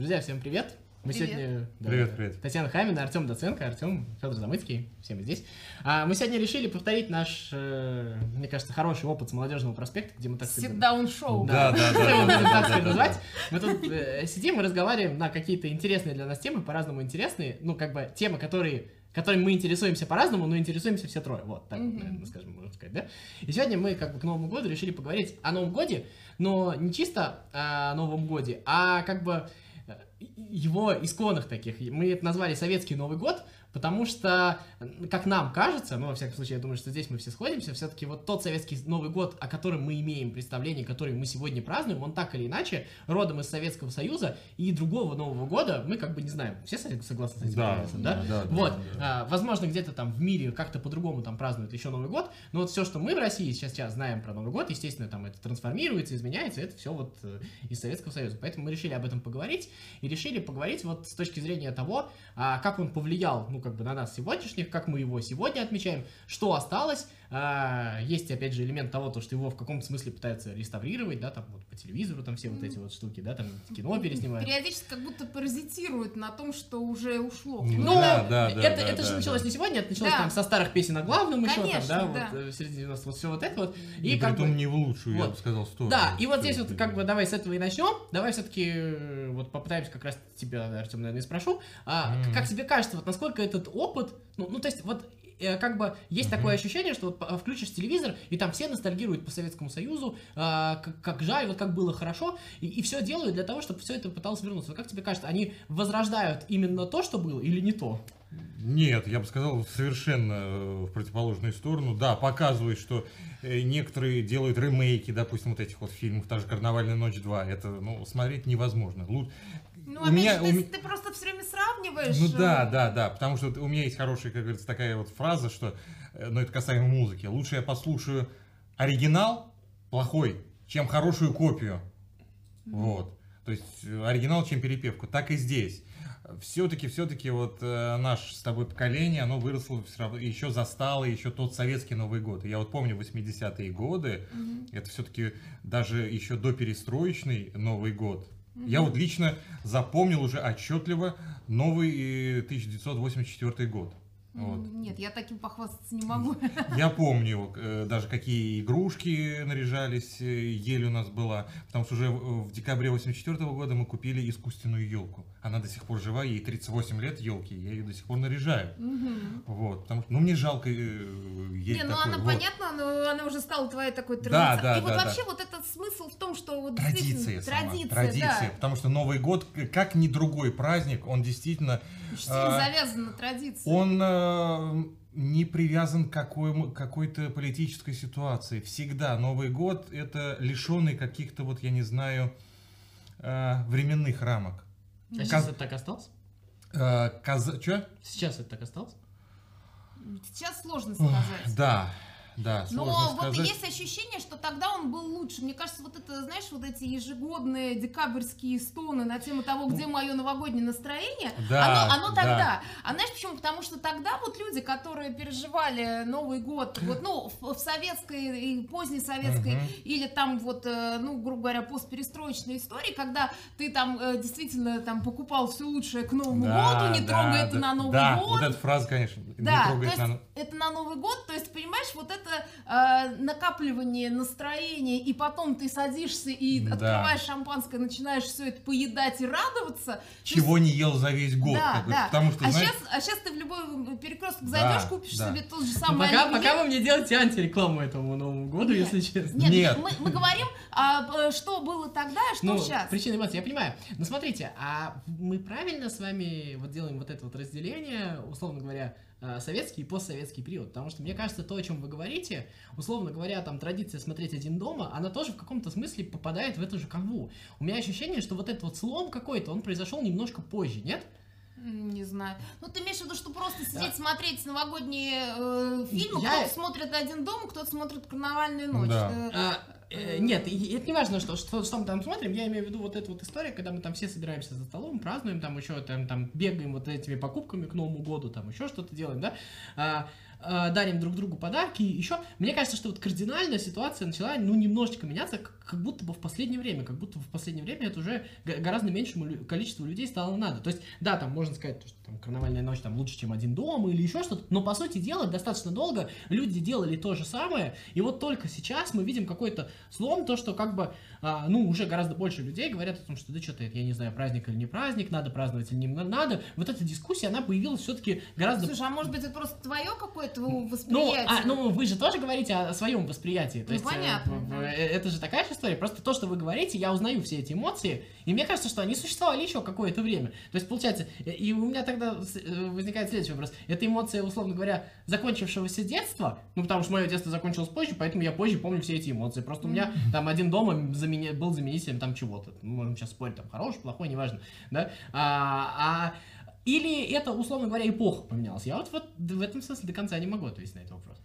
Друзья, всем привет! Мы Привет. сегодня... да, Привет, привет. Татьяна Хамина, Артем Доценко, Артем Федор Замыцкий, все мы здесь. А, мы сегодня решили повторить наш, э, мне кажется, хороший опыт с молодежного проспекта, где мы так Всегда шоу. Да, да, да. Мы тут э, сидим и разговариваем на какие-то интересные для нас темы, по-разному интересные, ну, как бы темы, которые которыми мы интересуемся по-разному, но интересуемся все трое. Вот, так, Мгм. наверное, скажем, можно сказать, да? И сегодня мы, как бы, к Новому году решили поговорить о Новом годе, но не чисто о Новом годе, а как бы его исконных таких. Мы это назвали Советский Новый год, потому что, как нам кажется, ну, во всяком случае, я думаю, что здесь мы все сходимся, все-таки вот тот Советский Новый год, о котором мы имеем представление, который мы сегодня празднуем, он так или иначе родом из Советского Союза, и другого Нового года мы как бы не знаем. Все согласны с этим? Да, да, да, Вот, да. а, возможно, где-то там в мире как-то по-другому там празднуют еще Новый год, но вот все, что мы в России сейчас, сейчас знаем про Новый год, естественно, там это трансформируется, изменяется, это все вот э, из Советского Союза. Поэтому мы решили об этом поговорить, и решили поговорить вот с точки зрения того, а, как он повлиял, ну, как бы на нас сегодняшних, как мы его сегодня отмечаем, что осталось. А, есть, опять же, элемент того, то, что его в каком-то смысле пытаются реставрировать, да, там вот по телевизору там все вот эти вот штуки, да, там кино переснимают. Периодически как будто паразитирует на том, что уже ушло. Ну, Ну, да, да, да, это, да, это же да, началось да. не сегодня, это началось Да. там со старых песен о главном еще, там, Конечно, да, да. вот э, в середине 90 вот все вот это вот. И, И, как притом бы, не в лучшую, я вот. бы сказал, сторону. да, и вот здесь вот как бы давай с этого и начнем. Давай все-таки вот попытаемся как раз тебя, Артем, наверное, и спрошу. А, Мгм. Как тебе кажется, вот насколько этот опыт, ну, ну то есть вот э, как бы есть Мгм. такое ощущение, что вот по- включишь телевизор, и там все ностальгируют по Советскому Союзу, а, как, как жаль, вот как было хорошо, и, все делают для того, чтобы все это пыталось вернуться. Вот как тебе кажется, они возрождают именно то, что было, или не то? Нет, я бы сказал, совершенно э, в противоположную сторону. Да, показывает, что э, некоторые делают ремейки, допустим, вот этих вот фильмов, та же «Карнавальная ночь 2». Это, ну, смотреть невозможно. Ну, у опять меня- же, у ты, ты просто все время сравниваешь. Ну э, да, да, да, потому что у меня есть хорошая, как говорится, такая вот фраза, что, ну это касаемо музыки, лучше я послушаю оригинал плохой, чем хорошую копию. Вот. То есть э, оригинал, чем перепевку. Так и здесь. Все-таки, все-таки вот э, наше с тобой поколение, оно выросло все равно, еще застало еще тот советский Новый год. Я вот помню 80-е годы, мгм. это все-таки даже еще до перестроечный Новый год. Я вот лично запомнил уже отчетливо новый э, 1984 год. Вот. М, Нет, я таким похвастаться не могу. Я помню э, даже какие игрушки наряжались, э, ель у нас была, потому что уже в декабре 84 года мы купили искусственную елку. Она до сих пор жива, ей 38 лет елки, я ее до сих пор наряжаю. Мгм. Вот, потому что, ну мне жалко э, ель Не, ну такой. она вот. понятно, но она уже стала твоей такой Да, традицией. да, И вот да, вообще вот этот смысл в том, что вот Традиция сама, традиция, традиция, да. потому что Новый год, как ни другой праздник, он действительно а, завязан на традиции. Он э, не привязан к какой, какой-то политической ситуации. Всегда Новый год это лишенный каких-то, вот я не знаю, э, временных рамок. А Каз- сейчас это так осталось? Э, чё? Сейчас это так осталось? Сейчас сложно сказать. Да, да, Но вот сказать. есть ощущение, что тогда он был лучше. Мне кажется, вот это, знаешь, вот эти ежегодные декабрьские стоны на тему того, где мое новогоднее настроение, Ну. Да, оно, оно да. тогда. А знаешь почему? Потому что тогда вот люди, которые переживали Новый год, вот, ну, в, в советской и поздней советской, Мгм. или там вот, э, ну, грубо говоря, постперестроечной истории, когда ты там э, действительно там покупал все лучшее к Новому Да, году, не да, трогай это да, на Новый да, год. вот эта фраза, конечно, Да, не то трогает есть на... это на Новый год, то есть, понимаешь, вот это э, накапливание настроения, и потом ты садишься и Да. открываешь шампанское, начинаешь все это поедать и радоваться. Чего не ел за весь год. да, да. Потому что, а, знаешь, сейчас, а сейчас ты в любой перекресток Да, зайдешь, купишь да. себе тот же самый пока, оливье. пока вы мне делаете антирекламу этому Новому году, Нет. если честно. Нет, Нет. Мы, мы говорим, а, что было тогда, а что ну, сейчас. причина эмоций, я понимаю. Но смотрите, а мы правильно с вами вот делаем вот это вот разделение, условно говоря, советский и постсоветский период? Потому что мне кажется, то, о чем вы говорите, условно говоря, там традиция смотреть один дома, она тоже в каком-то смысле попадает в эту же канву. У меня ощущение, что вот этот вот слом какой-то, он произошел немножко позже, нет? Не знаю. Ну, ты имеешь в виду, что просто сидеть, Да. смотреть новогодние э, фильмы, Я- кто-то смотрит «Один дом», кто-то смотрит «Карнавальную ночь». Да. Э, А, э, нет, и это не важно, что, что, что мы там смотрим, я имею в виду вот эту вот историю, когда мы там все собираемся за столом, празднуем, там еще там, там бегаем вот этими покупками к Новому году, там еще что-то делаем, да? А, э, дарим друг другу подарки, еще. Мне кажется, что вот кардинальная ситуация начала, ну, немножечко меняться, как, как будто бы в последнее время, как будто в последнее время это уже гораздо меньшему количеству людей стало надо. То есть, да, там можно сказать, что там карнавальная ночь там лучше, чем один дом или еще что-то, но по сути дела достаточно долго люди делали то же самое, и вот только сейчас мы видим какой-то слом, то, что как бы, а, ну, уже гораздо больше людей говорят о том, что да что-то, это, я не знаю, праздник или не праздник, надо праздновать или не надо. Вот эта дискуссия, она появилась все-таки гораздо Слушай, а может быть это просто твое какое-то ну, восприятие? а, ну, вы же тоже говорите о своем восприятии. То Ну, есть, э, понятно, э, это же такая же история. Просто то, что вы говорите, я узнаю все эти эмоции, и мне кажется, что они существовали еще какое-то время. То есть, получается, э, и у меня тогда э, возникает следующий вопрос. Это эмоция, условно говоря, закончившегося детства, ну, потому что мое детство закончилось позже, поэтому я позже помню все эти эмоции. Просто у меня там один дома замени- был заменителем там чего-то. Ну, можем сейчас спорить, там, хороший, плохой, неважно, да? А, а или это, условно говоря, эпоха поменялась? Я вот, вот в этом смысле до конца не могу ответить на этот вопрос.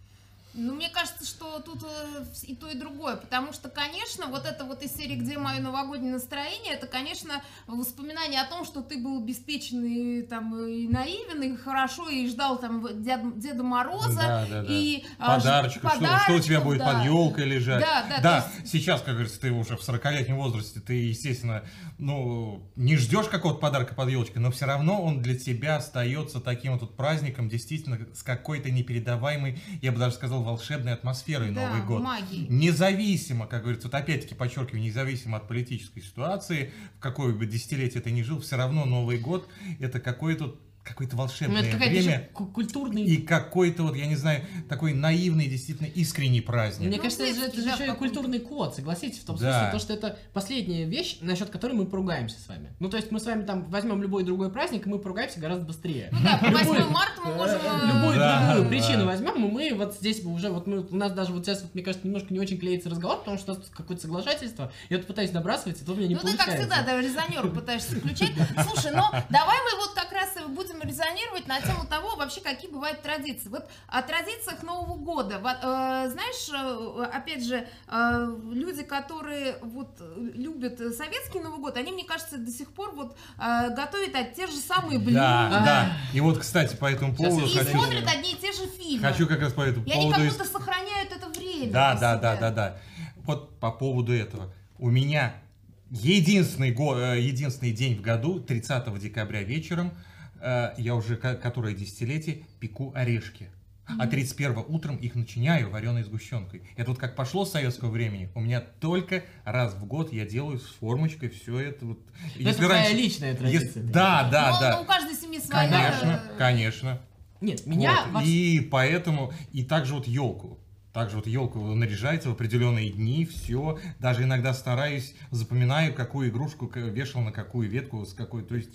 Ну, мне кажется, что тут э, и то, и другое, потому что, конечно, вот это вот из серии «Где мое новогоднее настроение», это, конечно, воспоминание о том, что ты был обеспеченный там и наивен, и хорошо, и ждал там Дед- Деда Мороза, Да, да, да. и а, ж- Подарочков, что, что у тебя будет да. под елкой лежать. Да, да, Да, то сейчас, как говорится, ты уже в 40-летнем возрасте, ты, естественно, ну, не ждешь какого-то подарка под елочкой, но все равно он для тебя остается таким вот праздником, действительно, с какой-то непередаваемой, я бы даже сказал, волшебной атмосферой Да, Новый год. магией. Независимо, как говорится, вот опять-таки подчеркиваю, независимо от политической ситуации, в какое бы десятилетие ты ни жил, все равно Новый год это какое-то какое-то Ну, волшебное это какая-то время. культурный... И какой-то вот, я не знаю, такой наивный, действительно искренний праздник. Мне Ну, кажется, это же, детский, это же еще и культурный код, согласитесь, в том Да. смысле, то, что это последняя вещь, насчет которой мы поругаемся с вами. Ну, то есть мы с вами там возьмем любой другой праздник, и мы поругаемся гораздо быстрее. Ну да, по 8 Любой- марта мы можем... Э, Любую Да, другую да. причину возьмем, и мы вот здесь уже, вот мы, у нас даже вот сейчас, вот, мне кажется, немножко не очень клеится разговор, потому что у нас тут какое-то соглашательство, я тут пытаюсь набрасывать, и то у меня не ну, ты, получается. как всегда, да, резонер пытаешься включать. Слушай, но давай мы вот как раз и будем резонировать на тему того, вообще, какие бывают традиции. Вот о традициях Нового года. Вот, э, знаешь, э, опять же, э, люди, которые вот любят советский Новый год, они, мне кажется, до сих пор вот э, готовят от те же самые блюда. Да, да. И вот, кстати, по этому поводу И хочу, смотрят одни и те же фильмы. хочу как раз по этому и они поводу... как ис- будто сохраняют это время. Да, да, да, да, да. Вот по поводу этого. У меня единственный, го- единственный день в году, 30 декабря вечером, я уже ко- которое десятилетие пеку орешки. А 31 утром их начиняю вареной сгущенкой. Это вот как пошло с советского времени. У меня только раз в год я делаю с формочкой все это вот. Ну, это твоя личная традиция. Если- Да, да, Ну, да. ну, у каждой семьи своя. Конечно, э, конечно. Нет, меня... Вот, во вс- И поэтому, и также вот елку. Также вот елку наряжается в определенные дни, все. Даже иногда стараюсь, запоминаю, какую игрушку вешал на какую ветку, с какой, то есть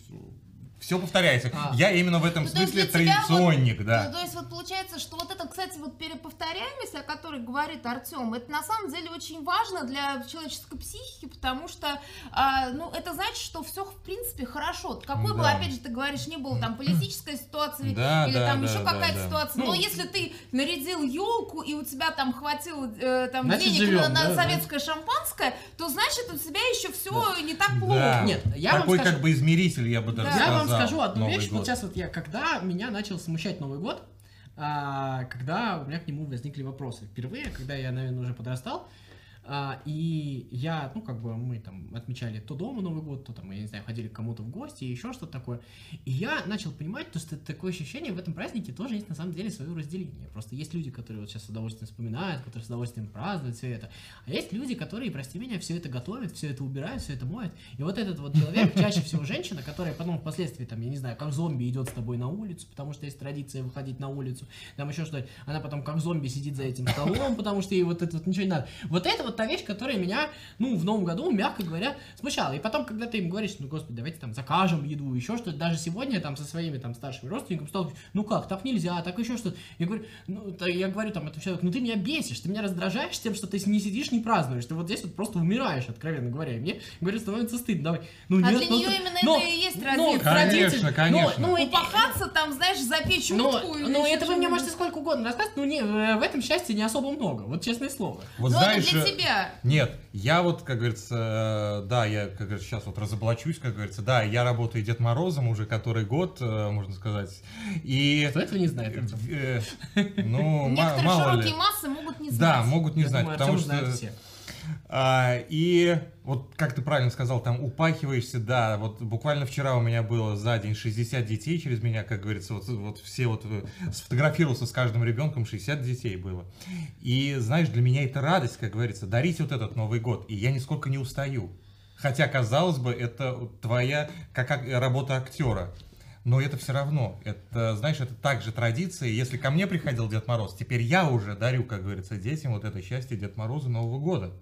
все повторяется. А. Я именно в этом Ну, смысле тебя вот- традиционник, Ну, да. то есть вот получается, что вот это, кстати, вот переповторяемость, о которой говорит Артем, это на самом деле очень важно для человеческой психики, потому что, а, ну, это значит, что все в принципе хорошо. Какой бы, Да. опять же, ты говоришь, не было там политическая ситуация Да, или да, там да, еще да, какая-то да. ситуация, Ну, но если ты нарядил елку и у тебя там хватило э, там Значит, денег живем, на, на да, да. советское шампанское, то значит у тебя еще все не так плохо. Да. Нет, я вам Такой скажу- как бы измеритель, я бы даже Да. Я сказал. вам скажу одну Новый вещь. год. Вот сейчас вот я, когда меня начал смущать Новый год, а, когда у меня к нему возникли вопросы. Впервые, когда я, наверное, уже подрастал, и я, ну, как бы мы там отмечали то дома Новый год, то там, я не знаю, ходили к кому-то в гости, еще что-то такое. И я начал понимать, то, что такое ощущение в этом празднике тоже есть на самом деле свое разделение. Просто есть люди, которые вот сейчас с удовольствием вспоминают, которые с удовольствием празднуют все это. А есть люди, которые, прости меня, все это готовят, все это убирают, все это моют. И вот этот вот человек, чаще всего женщина, которая потом впоследствии, там, я не знаю, как зомби идет с тобой на улицу, потому что есть традиция выходить на улицу, там еще что-то, она потом как зомби сидит за этим столом, потому что ей вот это вот ничего не надо. Вот это вот та вещь, которая меня, ну, в новом году, мягко говоря, смущала. И потом, когда ты им говоришь, ну, господи, давайте там закажем еду, еще что-то, даже сегодня там со своими там старшими родственниками стал, ну как, так нельзя, так еще что-то. Я говорю, ну, я говорю там этому человеку, ну ты меня бесишь, ты меня раздражаешь тем, что ты не сидишь, не празднуешь, ты вот здесь вот просто умираешь, откровенно говоря. И мне, говорю, становится стыдно, давай. Ну, А нет, для ну, нее ты- именно ну, это и есть ну, традиция. Конечно, конечно. Ну, ну, и- Упахаться там, знаешь, запечь ну, утку. ну, это вы мне можете сколько угодно рассказать, но не, э, в этом счастье не особо много, вот честное слово. Вот Но знаешь, тебя. Нет, я вот, как говорится, э, да, я, как говорится, сейчас вот разоблачусь, как говорится, да, я работаю Дед Морозом уже который год, э, можно сказать, и... Кто этого не знает? Э, Ну, ма- Некоторые мало ли. широкие массы могут не знать. Да, могут не знать, потому что... А, и вот как ты правильно сказал, там упахиваешься, да, вот буквально вчера у меня было за день 60 детей через меня, как говорится, вот, вот все вот э, сфотографировался с каждым ребенком, 60 детей было. И знаешь, для меня это радость, как говорится, дарить вот этот Новый год, и я нисколько не устаю. Хотя, казалось бы, это твоя как ак- работа актера. Но это все равно, это, знаешь, это также традиция. Если ко мне приходил Дед Мороз, теперь я уже дарю, как говорится, детям вот это счастье Дед Мороза Нового года.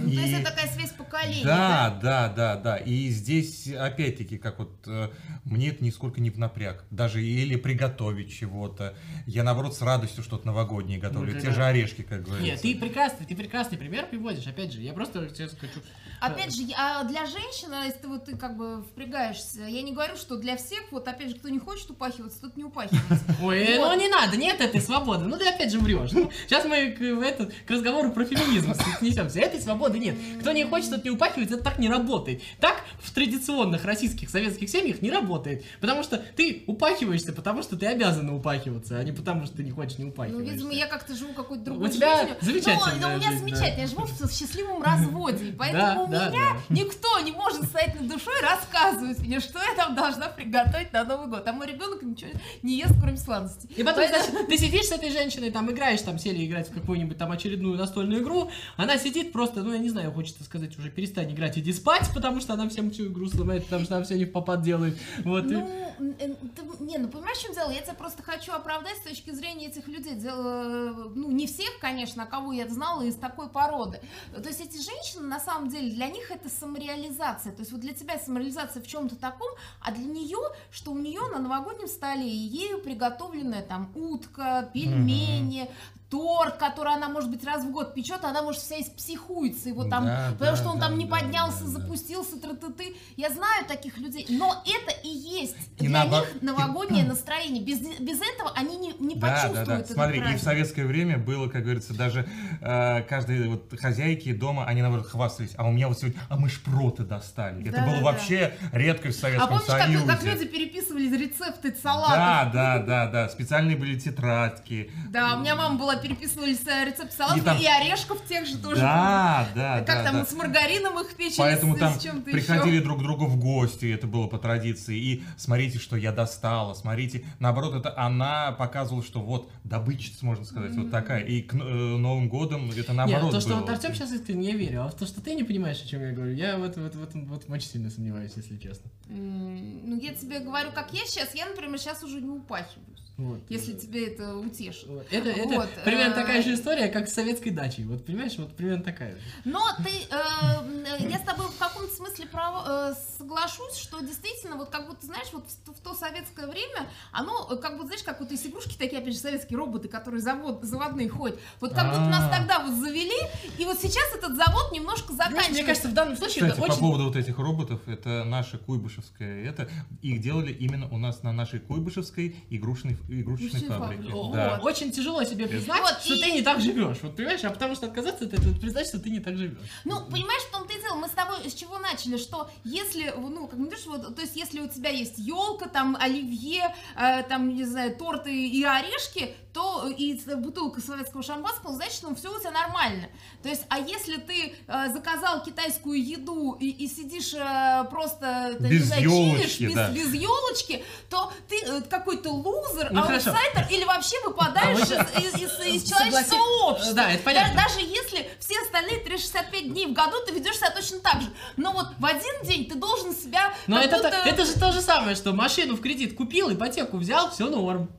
Ну, то есть И- это такая связь поколений. Да, да, да, да. И здесь, опять-таки, как вот э, мне это нисколько не в напряг. Даже или приготовить чего-то. Я, наоборот, с радостью что-то новогоднее готовлю. Ну, Те да. же орешки, как говорится. Нет, ты прекрасный, ты прекрасный пример приводишь. Опять же, я просто сейчас хочу... Опять же, а для женщины, если ты вот ты как бы впрягаешься, я не говорю, что для всех, вот опять же, кто не хочет упахиваться, тот не упахивается. Ой, э, Вот. ну не надо, нет этой свободы. Ну ты опять же врешь. Ну, сейчас мы к, этот, к разговору про феминизм снесемся. Этой свободы нет. Кто не хочет, тот не упахивается, это так не работает. Так в традиционных российских советских семьях не работает. Потому что ты упахиваешься, потому что ты обязана упахиваться, а не потому что ты не хочешь не Ну, упахиваешься. видимо, я как-то живу какой-то У другой тебя жизнью. замечательная Но, но у меня жизнь, да. замечательно, я живу в счастливом разводе, поэтому у да, меня да. никто не может стоять над душой и рассказывать мне, что я там должна приготовить на Новый год. А мой ребенок ничего не ест, кроме сладостей. И потом, Поэтому- значит, ты сидишь с этой женщиной, там играешь, там сели играть в какую-нибудь там очередную настольную игру, она сидит просто, ну я не знаю, хочется сказать уже перестань играть, иди спать, потому что она всем всю игру сломает, потому что она все не в попад делает. Вот, и- Ну, м, э, ты- не, ну понимаешь, в чем дело? Я тебя просто хочу оправдать с точки зрения этих людей. Дело, ну, не всех, конечно, а кого я знала из такой породы. То есть эти женщины, на самом деле, для них это самореализация. То есть вот для тебя самореализация в чем-то таком, а для нее, что у нее на новогоднем столе ею приготовленная там утка, пельмени, торт, который она, может быть, раз в год печет, а она, может, вся испсихуется, его там, Да, потому да, что он да, там не да, поднялся, да, да. запустился, тра-ты-ты. Я знаю таких людей, но это и есть И для наоборот- них новогоднее настроение. Без, без этого они не, не Да, да, почувствуют да. этот Смотри, и в праздник. советское время было, как говорится, даже э, каждые вот хозяйки дома, они наоборот хвастались, а у меня вот сегодня, а мы шпроты достали. Это Да, было да, вообще редкость в А Советском помнишь, как, Союзе. как люди переписывали рецепты салатов? Да, да, да, да. Специальные были тетрадки. Да, у меня мама была переписывали с- рецепт салатов и, там- орешков тех же тоже. Да, да, Как да, там да. с маргарином их печили, Поэтому с, там с чем-то приходили еще. друг к другу в гости, это было по традиции. И смотрите, что я достала, смотрите. Наоборот, это она показывала, что вот добытчица, можно сказать, вот такая. И к э, Новым годом это Нет, наоборот то, что было. вот Артем сейчас искренне я верю, а то, что ты не понимаешь, о чем я говорю, я в, это- в, это- в этом вот очень сильно сомневаюсь, если честно. М, Ну, я тебе говорю, как я сейчас. Я, например, сейчас уже не упахиваюсь. Вот. Если тебе это утешит. Вот. Это, это Вот, примерно э, такая же история, как с советской дачей. Вот понимаешь, вот примерно такая же. Но ты, э, э, я с тобой в каком-то смысле прав- э, соглашусь, что действительно, вот как будто, знаешь, вот в, в то советское время, оно, э, как бы, знаешь, как вот есть игрушки такие, опять же, советские роботы, которые завод, заводные ходят. Вот как будто нас А. тогда вот завели, и вот сейчас этот завод немножко заканчивается. мне кажется, в данном случае Кстати, это по очень... поводу вот этих роботов, это наша Куйбышевская, это их делали именно у нас на нашей Куйбышевской игрушечной, игрушечной фабрике. О, Да. Очень тяжело себе признать, Вот, что и- ты не так живешь. Вот понимаешь, а потому что отказаться от этого, это признать, что ты не так живешь. Ну, понимаешь, в том-то и дело, мы с тобой с чего начали, что если, ну, как говоришь, вот, то есть если у тебя есть елка, там, оливье, э, там, не знаю, торты и орешки, то и бутылка советского шампанского, значит, ну, все у тебя нормально. То есть, а если ты э, заказал китайскую еду и, и сидишь э, просто, не Без знаю, чилишь, без, да. без елочки, то ты э, какой-то лузер, Ну, хорошо. аутсайдер или вообще выпадаешь А из, из- из- из человеческого общества. Да, это понятно. даже если все остальные 365 дней в году ты ведешь себя точно так же. Но вот в один день ты должен себя Но это, будто- то- это же то же самое, что машину в кредит купил, ипотеку взял, все норм.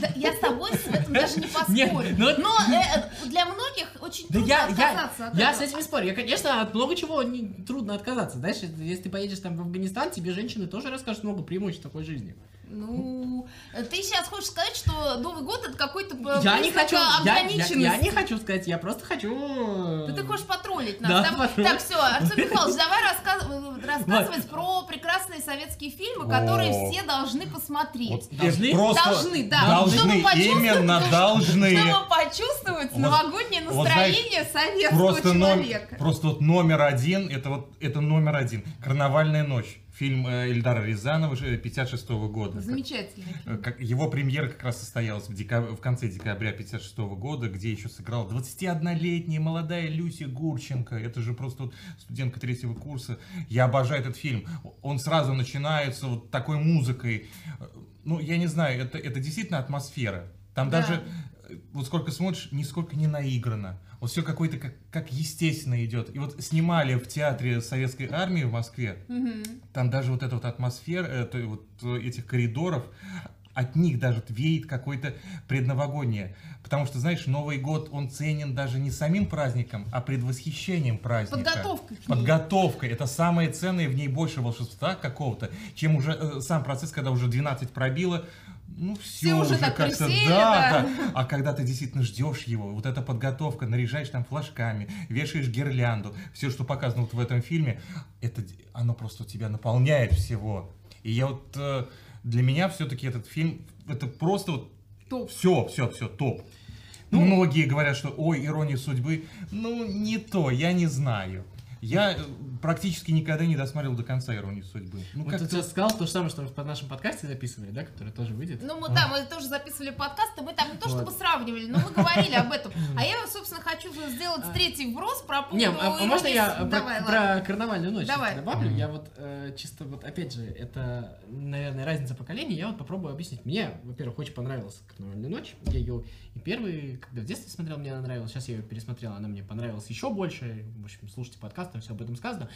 Да, я с тобой в этом даже не поспорю. Нет, ну Но э, для многих очень трудно я, я, отказаться от я этого. с этим не спорю. Я, конечно, от много чего не, трудно отказаться. Знаешь, если ты поедешь там в Афганистан, тебе женщины тоже расскажут много преимуществ такой жизни. Ну, ты сейчас хочешь сказать, что Новый год это какой-то Я не хочу, я, я- ограниченности? я не хочу сказать, я просто хочу... Да ты хочешь потроллить нас. Да, Давай- потроллить. Так, все, Артем Михайлович, давай рассказ- рассказывать про прекрасные советские фильмы, которые О. все должны посмотреть. Вот Должны? просто Должны, да. Должны, Чтобы почувствовать- именно должны. Чтобы почувствовать Вот- новогоднее вот знаешь, настроение советского Просто, ном- человека. просто вот номер один, это вот это номер один. Карнавальная ночь. Фильм э, Эльдара Рязанова 56 года. Замечательно. Э, Как, его премьера как раз состоялась в, дека- в конце декабря 56 года, где еще сыграла 21-летняя молодая Люся Гурченко. Это же просто вот студентка третьего курса. Я обожаю этот фильм. Он сразу начинается вот такой музыкой. Э, Ну, я не знаю, это, это действительно атмосфера. Там Да. даже, э, вот сколько смотришь, нисколько не наиграно. Вот все какое-то как, как естественно идет. И вот снимали в театре Советской Армии в Москве. Мгм. Там даже вот эта вот атмосфера, э, то- вот э, этих коридоров, от них даже веет какое-то предновогоднее. Потому что, знаешь, Новый год, он ценен даже не самим праздником, а предвосхищением праздника. Подготовкой. Подготовка. Это самое ценное, в ней больше волшебства какого-то, чем уже э, сам процесс, когда уже 12 пробило, ну все, Все уже уже, так как-то, присели, да, да. да. А когда ты действительно ждешь его, вот эта подготовка, наряжаешь там флажками, вешаешь гирлянду, все, что показано вот в этом фильме, это оно просто тебя наполняет всего. И я вот э, для меня все-таки этот фильм это просто вот Топ. все, все, все топ. Ну, Многие говорят, что ой, ирония судьбы. Ну, не то, я не знаю. Я э, практически никогда не досмотрел до конца иронии судьбы. Ну, Вот как ты сейчас сказал то же самое, что мы в нашем подкасте записывали, да, который тоже выйдет. Ну, мы, да, мы тоже записывали подкаст, и мы там не то Вот. чтобы сравнивали, но мы говорили об этом. А я, собственно, хочу сделать третий вброс про поводу... Не, а, а можно я про, про карнавальную ночь Давай. добавлю? Я вот э, чисто вот опять же, это, наверное, разница поколений. Я вот попробую объяснить. Мне, во-первых, очень понравилась карнавальная ночь. Я ее и первый, когда в детстве смотрел, мне она нравилась. Сейчас я ее пересмотрел, она мне понравилась еще больше. В общем, слушайте подкаст, там все об этом сказано.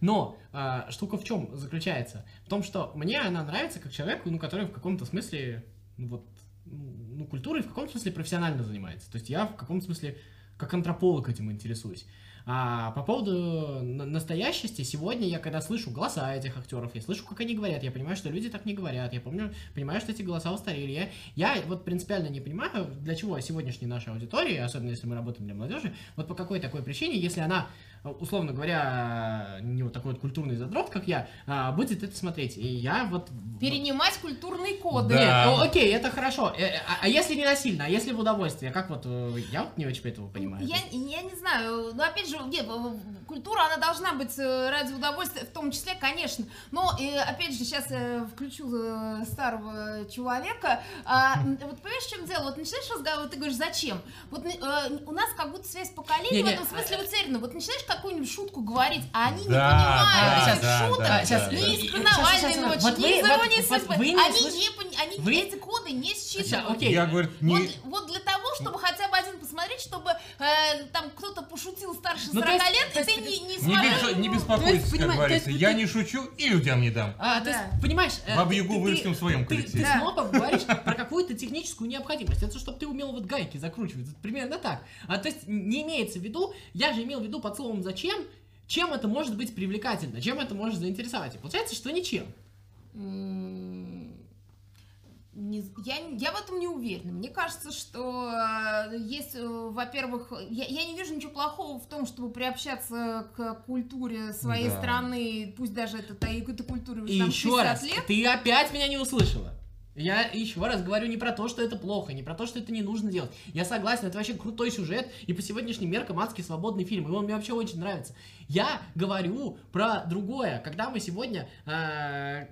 Но а, штука в чем заключается? В том, что мне она нравится как человеку, ну, который в каком-то смысле, ну, вот, ну, культурой в каком-то смысле профессионально занимается. То есть я в каком-то смысле как антрополог этим интересуюсь. А по поводу на- настоящести, сегодня я когда слышу голоса этих актеров, я слышу, как они говорят, я понимаю, что люди так не говорят, я помню, понимаю, что эти голоса устарели. Я, я вот принципиально не понимаю, для чего сегодняшней нашей аудитории, особенно если мы работаем для молодежи, вот по какой такой причине, если она, условно говоря, не вот такой вот культурный задрот, как я, а, будет это смотреть. И я вот... Перенимать культурные коды. Да. Нет, ну окей, это хорошо. Э, э, А, а если не насильно, а если в удовольствие? Как вот, э, я вот не очень этого понимаю. Я, я не знаю, но опять же, нет, э, культура, она должна быть э, ради удовольствия, в том числе, конечно. Но, э, опять же, сейчас я включу э, старого человека. А, м, вот понимаешь, в чем дело? Вот начинаешь разговаривать, ты говоришь, зачем? Вот э, у нас как будто связь поколений в этом смысле а- утеряна. Вот начинаешь какую-нибудь шутку говорить, а они не Да, понимают да, этих да, шуток. да, Сейчас, да, ни из карнавальной ночи, вот ни из иронии вот не Они, не, они Вы- эти коды не считывают. окей. Я, говорит, не... Вот, вот для того, чтобы хотя бы один посмотреть, чтобы э, там кто-то пошутил старше Ну, 40 то есть- лет, то и ты есть- не, не Не, смотрел. беспо- не ну, беспокойтесь, как понимаешь, говорится. есть Я ты- не шучу и людям не дам. А, то есть, Да. понимаешь... э, Бабу-Ягу ты- вырастим в своем ты, коллективе. ты Да. снова говоришь про какую-то техническую необходимость. Это чтобы ты умел вот гайки закручивать. Это примерно так. А, то есть не имеется в виду, я же имел в виду под словом «зачем», чем это может быть привлекательно, чем это может заинтересовать. И получается, что ничем. Не я, я в этом не уверена. Мне кажется, что э, есть, э, во-первых, я, я не вижу ничего плохого в том, чтобы приобщаться к культуре своей Да. страны, пусть даже это, та- этой культуре уже И там еще 60 раз, лет. ты опять меня не услышала. Я еще раз говорю не про то, что это плохо, не про то, что это не нужно делать. Я согласен, это вообще крутой сюжет и по сегодняшним меркам адский свободный фильм, и он мне вообще очень нравится. Я говорю про другое. Когда мы сегодня... э,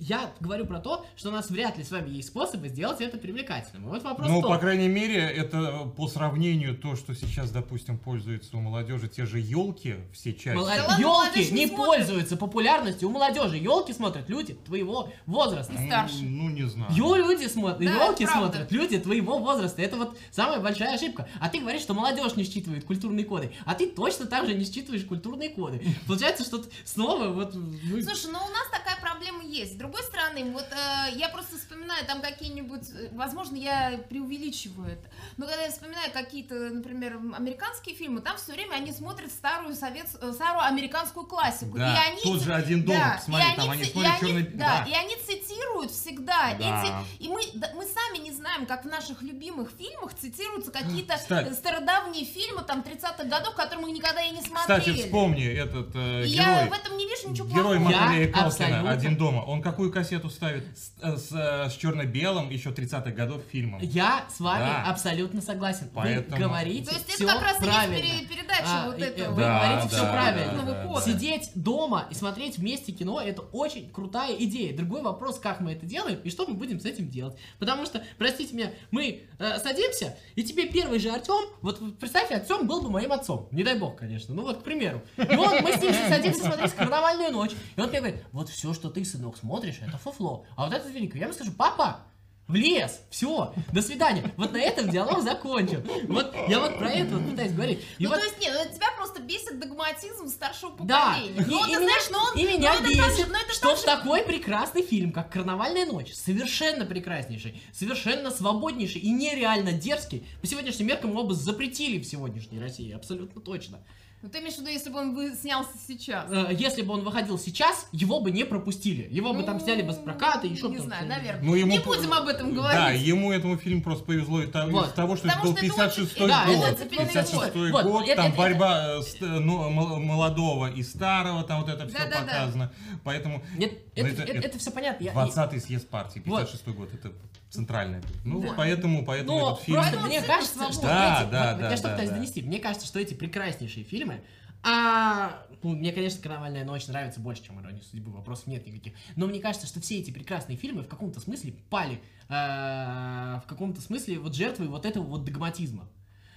я говорю про то, что у нас вряд ли с вами есть способы сделать это привлекательным. И вот вопрос Ну, по крайней мере, это по сравнению то, что сейчас, допустим, пользуется у молодежи те же елки, все части. Молод- Да Елки не не пользуются популярностью у молодежи. Елки смотрят люди твоего возраста. И старше. Ну, не знаю. Ё люди смотрят, Да, елки смотрят, люди твоего возраста. Это вот самая большая ошибка. А ты говоришь, что молодежь не считывает культурные коды, а ты точно так же не считываешь культурные коды. Получается, что снова вот... Слушай, ну у нас такая проблема есть. С другой стороны, вот э, я просто вспоминаю там какие-нибудь, э, возможно, я преувеличиваю это, но когда я вспоминаю какие-то, например, американские фильмы, там все время они смотрят старую совет, э, старую американскую классику. Да, и они, тот же «Один дома», да, посмотри, и там они смотрят и они- «Чёрный- да, да. и они цитируют всегда Да. эти, и мы, да, мы сами не знаем, как в наших любимых фильмах цитируются какие-то Кстати. стародавние фильмы там 30-х годов, которые мы никогда и не Кстати, смотрели. вспомни этот э, И я герой. в этом не вижу ничего Герой плохого. Я Макалея Калкина, абсолютно- «Один дома». Он какую кассету ставит? С, э, с, э, с черно-белым еще 30-х годов фильмом. Я с вами Да. абсолютно согласен. Поэтому- Вы говорите То есть все это как раз и есть правильно. пере- передача А, вот и- этого. Вы Да, говорите да, все да, правильно. да, да. Сидеть дома и смотреть вместе кино это очень крутая идея. Другой вопрос, как мы это делаем и что мы будем с этим делать. Потому что, простите меня, мы э, садимся, и тебе первый же Артем, вот представь, Артем был бы моим отцом. Не дай бог, конечно. Ну вот, к примеру. И вот мы с ним садимся смотреть карнавальную ночь. И он мне говорит, вот все, что ты, сынок, смотришь, это фуфло. А вот это великое. Я ему скажу, папа, в лес, все, до свидания. Вот на этом диалог закончен. Вот я вот про это вот пытаюсь говорить. И Ну, вот то есть, нет, тебя просто бесит догматизм старшего да, поколения. и, Ну, и ты меня, знаешь, ну, он- и меня ну, это так же- бесит, ну, это что же- такой прекрасный фильм, как «Карнавальная ночь», совершенно прекраснейший, совершенно свободнейший и нереально дерзкий, по сегодняшним меркам его бы запретили в сегодняшней России, абсолютно точно. Ну, ты имеешь в виду, если бы он вы- снялся сейчас? Э, Если бы он выходил сейчас, его бы не пропустили, его бы там Ну, сняли бы с проката, еще Не знаю, наверное. Ну, ему Не будем об этом Да, говорить. ему этому фильму просто повезло и того- Вот. из того, что это Потому был это 56-й очень- Да, год. это цепельный 56-й год. год, Вот, это- там это- борьба э, с, э, ну, мол- молодого и старого, там вот это все Да-да-да. показано. Поэтому Нет, Ну, это, это- это- это все понятно. я- 20-й съезд партии, Вот. 56-й год, это центральный. был. Ну, Да. поэтому, поэтому Но этот фильм... просто мне кажется, что свободы. Да, эти, да, вот да, я что да, пытаюсь да. донести, мне кажется, что эти прекраснейшие фильмы, а, ну, мне, конечно, «Карнавальная ночь» нравится больше, чем «Ирония судьбы», вопросов нет никаких, но мне кажется, что все эти прекрасные фильмы в каком-то смысле пали, э, в каком-то смысле вот жертвой вот этого вот догматизма.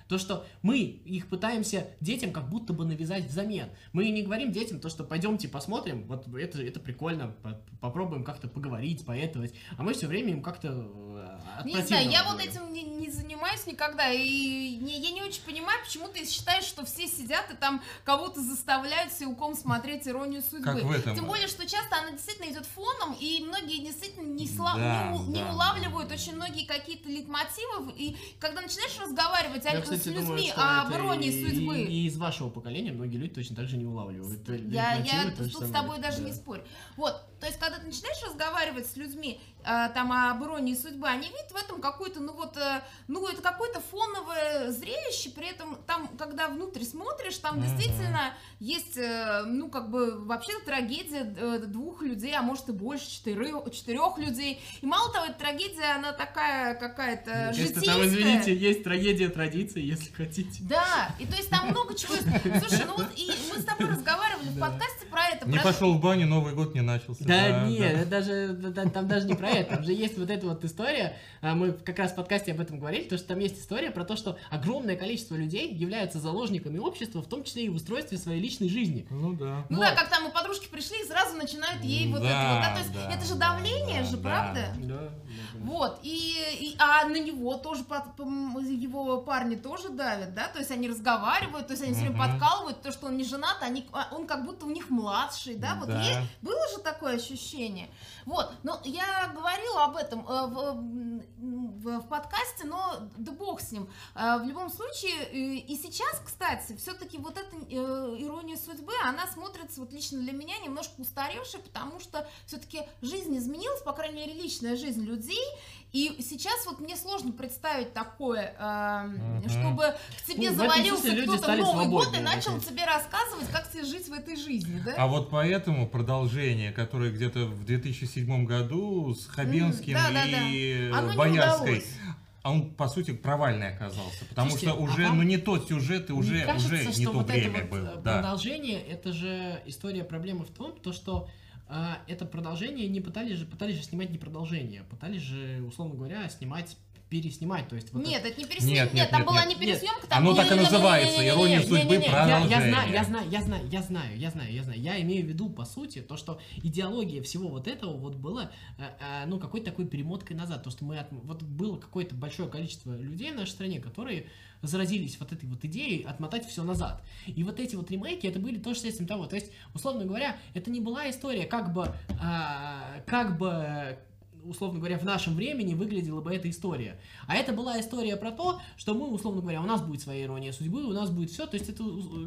То, что мы их пытаемся детям как будто бы навязать взамен. Мы не говорим детям то, что пойдемте посмотрим, вот это, это прикольно, по- попробуем как-то поговорить, поэтовать, а мы все время им как-то э, Не знаю, я вот этим не, не занимаюсь никогда, и не- я не очень понимаю, почему ты считаешь, что все сидят и там кого-то заставляют силком смотреть «Иронию судьбы». Как в этом. Тем более, что часто она действительно идет фоном, и многие действительно не, сла- Да, не, не да, улавливают очень многие какие-то литмотивы, и когда начинаешь разговаривать о- Я, с кстати, людьми думаю, об «Иронии и- судьбы», И, из вашего поколения многие люди точно так же не улавливают. Я, я тут с тобой даже Да. не спорю. Вот, то есть, когда ты начинаешь разговаривать с людьми э, там об иронии судьбы, они видят в этом какой-то, ну вот, э, ну это какое-то фоновое зрелище, при этом там, когда внутрь смотришь, там Мгм. действительно есть, э, ну как бы вообще трагедия э, двух людей, а может и больше, четырех, четырех людей. И мало того, эта трагедия, она такая какая-то житейская. там, извините, есть трагедия традиции, если хотите. Да, и то есть там много чего. Слушай, ну вот и мы с тобой разговаривали в подкасте про это. Не пошел в баню, Новый год не начался. Да, нет, это даже, да, да, там даже не про это. Там же есть вот эта вот история, а, мы как раз в подкасте об этом говорили, то, что там есть история про то, что огромное количество людей являются заложниками общества, в том числе и в устройстве своей личной жизни. Ну да. Ну Вот. да, как там и подружки пришли и сразу начинают ей вот Да, это вот. да, то есть да, это же да, давление да, же, да. правда? Да, Вот, и, и- а на него тоже, под- его парни тоже давят, да, то есть они разговаривают, то есть они все время подкалывают, то, что он не женат, они, а он как будто у них младший, да, вот Да. е- было же такое ощущение. Вот, но я говорила об этом э, в, м, в- в подкасте, но да бог с ним. Э, В любом случае, э, и сейчас, кстати, все-таки вот эта э, ирония судьбы, она смотрится вот лично для меня немножко устаревшей, потому что все-таки жизнь изменилась, по крайней мере, личная жизнь людей, и сейчас вот мне сложно представить такое, э, чтобы к тебе Ну, завалился кто-то в Новый год и начал тебе рассказывать, как тебе жить в этой жизни, да? А вот поэтому продолжение, которое где-то в 2007 году с Хабенским да, да, и Оно не Боярской, удалось. а он, по сути, провальный оказался. Потому Слушайте, что уже, а ну не тот сюжет и уже, кажется, уже не то вот время вот было. э, Да. продолжение, это же история проблемы в том, то, что а, это продолжение не пытались же, пытались же снимать не продолжение, пытались же, условно говоря, снимать, переснимать, то есть вот Нет, это- это не пересъемка. Нет, Нет, нет, там нет, была нет. не пересъемка, там Оно была так и называется, не-не-не-не-не. «Ирония Не-не-не, судьбы» я- Я, продолжение. знаю, я знаю, я знаю, я знаю, я знаю, я знаю. Я имею в виду, по сути, то, что идеология всего вот этого вот была, э, э, ну, какой-то такой перемоткой назад. То, что мы, от- вот было какое-то большое количество людей в нашей стране, которые заразились вот этой вот идеей отмотать все назад. И вот эти вот ремейки, это были тоже следствием того. То есть, условно говоря, это не была история, как бы, а, как бы условно говоря, в нашем времени выглядела бы эта история. А это была история про то, что мы, условно говоря, у нас будет своя ирония судьбы, у нас будет все. То есть это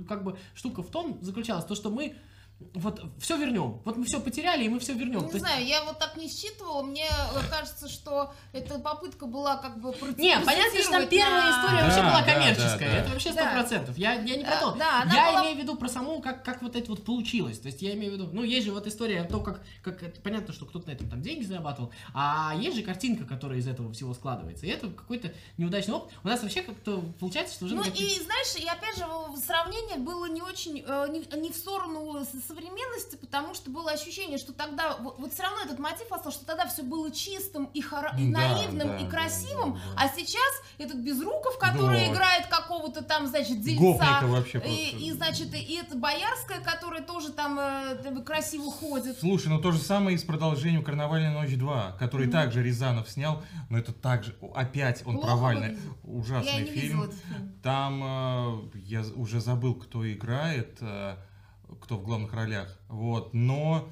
как бы штука в том заключалась, то, что мы вот все вернем. Вот мы все потеряли, и мы все вернем. Не знаю, я вот так не считывала, мне э, кажется, что эта попытка была как бы Не, понятно, что там первая на- история Да, вообще была да, да, коммерческая. да. Это вообще сто Да. процентов. Я, я не про А, то. да, я была- имею в виду про саму, как, как вот это вот получилось. То есть я имею в виду, ну, есть же вот история то, как, как понятно, что кто-то на этом там деньги зарабатывал, а есть же картинка, которая из этого всего складывается. И это какой-то неудачный опыт. У нас вообще как-то получается, что уже Ну и знаешь, и опять же сравнение было не очень, э, не, не в сторону с- современности, потому что было ощущение, что тогда, вот, вот все равно этот мотив остался, что тогда все было чистым и, хоро- и Да, наивным, да, и красивым, да, да. а сейчас этот Безруков, который Да. играет какого-то там, значит, дельца, вообще и, просто. и, значит, и это Боярская, которая тоже там э, красиво ходит. Слушай, ну то же самое и с продолжением «Карнавальная ночь 2», который Мгм. также Рязанов снял, но это также, опять он Плохо провальный, выглядит. ужасный Я фильм. Там э, я уже забыл, кто играет, э, кто в главных ролях. Вот, но